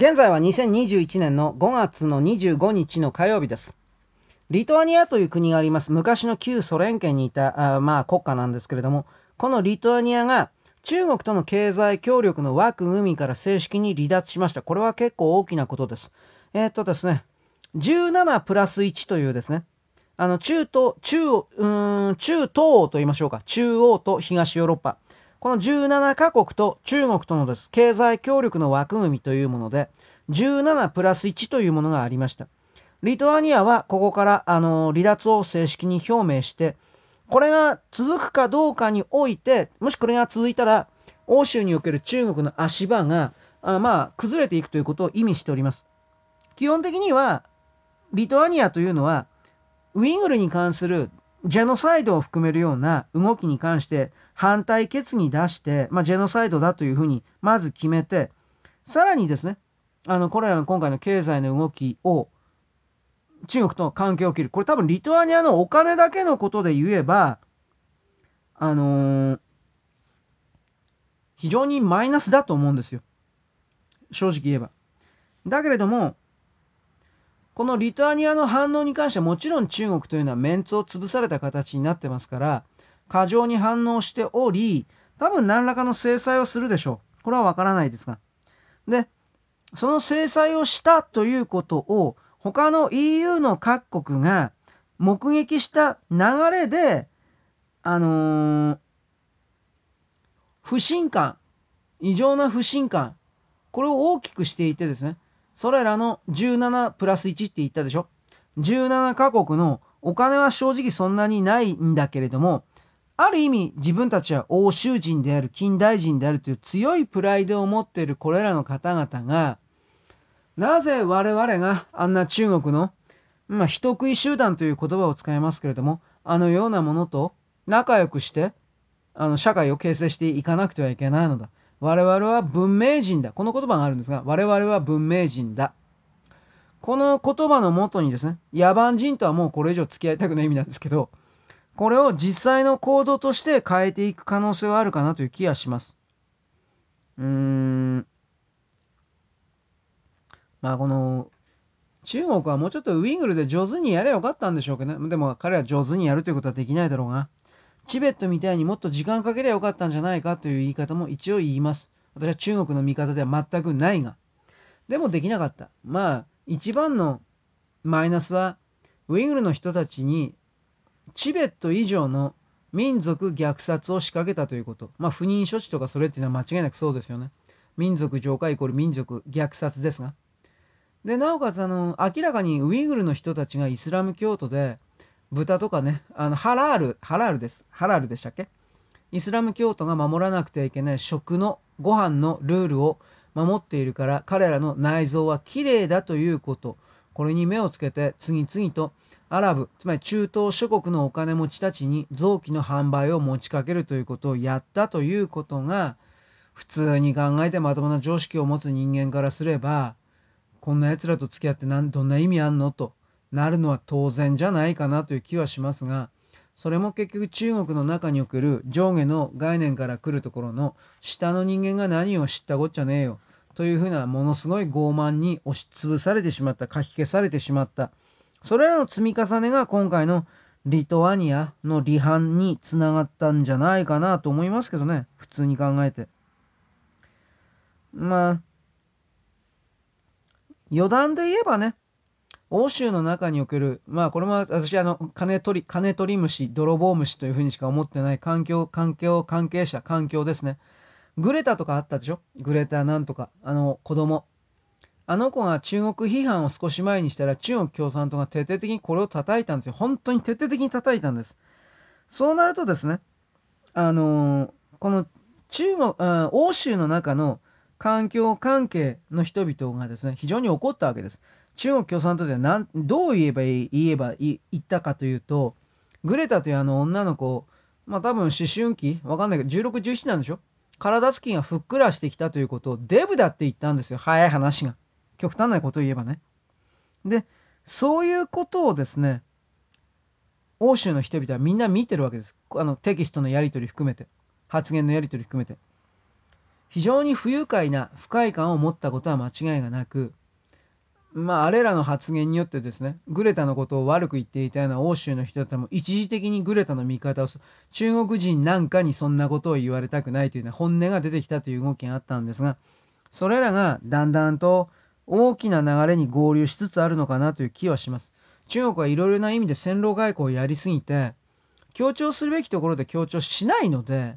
現在は2021年の5月の25日の火曜日です。リトアニアという国があります。昔の旧ソ連圏にいたあまあ国家なんですけれども、このリトアニアが中国との経済協力の枠組みから正式に離脱しました。これは結構大きなことです。えー、っとですね、17プラス1というですね、あの中東、中、うん、中東と言いましょうか。中央と東ヨーロッパ。この17カ国と中国とのです、経済協力の枠組みというもので、17プラス1というものがありました。リトアニアはここから、あの、離脱を正式に表明して、これが続くかどうかにおいて、もしこれが続いたら、欧州における中国の足場が、あまあ、崩れていくということを意味しております。基本的には、リトアニアというのは、ウイグルに関するジェノサイドを含めるような動きに関して反対決議出して、まあ、ジェノサイドだというふうにまず決めて、さらにですね、あの、これらの今回の経済の動きを中国と関係を切る。これ多分リトアニアのお金だけのことで言えば、あのー、非常にマイナスだと思うんですよ。正直言えば。だけれども、このリトアニアの反応に関してはもちろん中国というのはメンツを潰された形になってますから、過剰に反応しており、多分何らかの制裁をするでしょう。これはわからないですが。で、その制裁をしたということを他の EU の各国が目撃した流れで、あのー、不信感、異常な不信感、これを大きくしていてですね、それらの17プラス1って言ったでしょ ?17 カ国のお金は正直そんなにないんだけれども、ある意味自分たちは欧州人である、近代人であるという強いプライドを持っているこれらの方々が、なぜ我々があんな中国の、まあ、人食い集団という言葉を使いますけれども、あのようなものと仲良くして、あの社会を形成していかなくてはいけないのだ。我々は文明人だ。この言葉があるんですが、我々は文明人だ。この言葉のもとにですね、野蛮人とはもうこれ以上付き合いたくない意味なんですけど、これを実際の行動として変えていく可能性はあるかなという気がします。うーん。まあこの、中国はもうちょっとウイングルで上手にやればよかったんでしょうけどね。でも彼は上手にやるということはできないだろうが。チベットみたいにもっと時間かけりゃよかったんじゃないかという言い方も一応言います。私は中国の味方では全くないが。でもできなかった。まあ、一番のマイナスは、ウイグルの人たちに、チベット以上の民族虐殺を仕掛けたということ。まあ、不妊処置とかそれっていうのは間違いなくそうですよね。民族浄化イコール民族虐殺ですが。で、なおかつ、あの、明らかにウイグルの人たちがイスラム教徒で、豚とかね、あの、ハラール、ハラールです。ハラールでしたっけ？イスラム教徒が守らなくてはいけない食の、ご飯のルールを守っているから、彼らの内臓は綺麗だということ。これに目をつけて、次々とアラブ、つまり中東諸国のお金持ちたちに臓器の販売を持ちかけるということをやったということが、普通に考えてまともな常識を持つ人間からすれば、こんな奴らと付き合ってなんどんな意味あんの？となるのは当然じゃないかなという気はしますが、それも結局中国の中における上下の概念から来るところの下の人間が何を知ったこっちゃねえよというふうなものすごい傲慢に押しつぶされてしまった、書き消されてしまった。それらの積み重ねが今回のリトアニアの離反につながったんじゃないかなと思いますけどね。普通に考えて。まあ、余談で言えばね、欧州の中における、まあこれも私あの、金取り、金取り虫、泥棒虫というふうにしか思ってない環境、環境関係者、環境ですね。グレタとかあったでしょ？グレタなんとか、あの子供。あの子が中国批判を少し前にしたら中国共産党が徹底的にこれを叩いたんですよ。本当に徹底的に叩いたんです。そうなるとですね、あのー、この中国、欧州の中の環境関係の人々がですね、非常に怒ったわけです。中国共産党では何どう言えばいい言えばい言ったかというとグレタというあの女の子まあ多分思春期わかんないけど1617なんでしょ？体つきがふっくらしてきたということをデブだって言ったんですよ。早い話が。極端なことを言えばね。でそういうことをですね欧州の人々はみんな見てるわけです。あのテキストのやり取り含めて発言のやり取り含めて。非常に不愉快な不快感を持ったことは間違いがなくまああれらの発言によってですねグレタのことを悪く言っていたような欧州の人たちも一時的にグレタの味方をする中国人なんかにそんなことを言われたくないという、ね、本音が出てきたという動きがあったんですがそれらがだんだんと大きな流れに合流しつつあるのかなという気はします。中国はいろいろな意味で戦狼外交をやりすぎて強調するべきところで強調しないので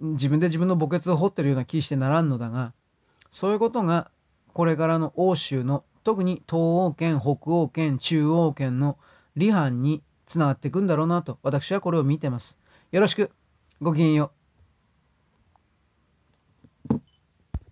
自分で自分の墓穴を掘ってるような気してならんのだがそういうことがこれからの欧州の特に東欧圏北欧圏中央圏の離反につながっていくんだろうなと私はこれを見てます。よろしくごきげんよう。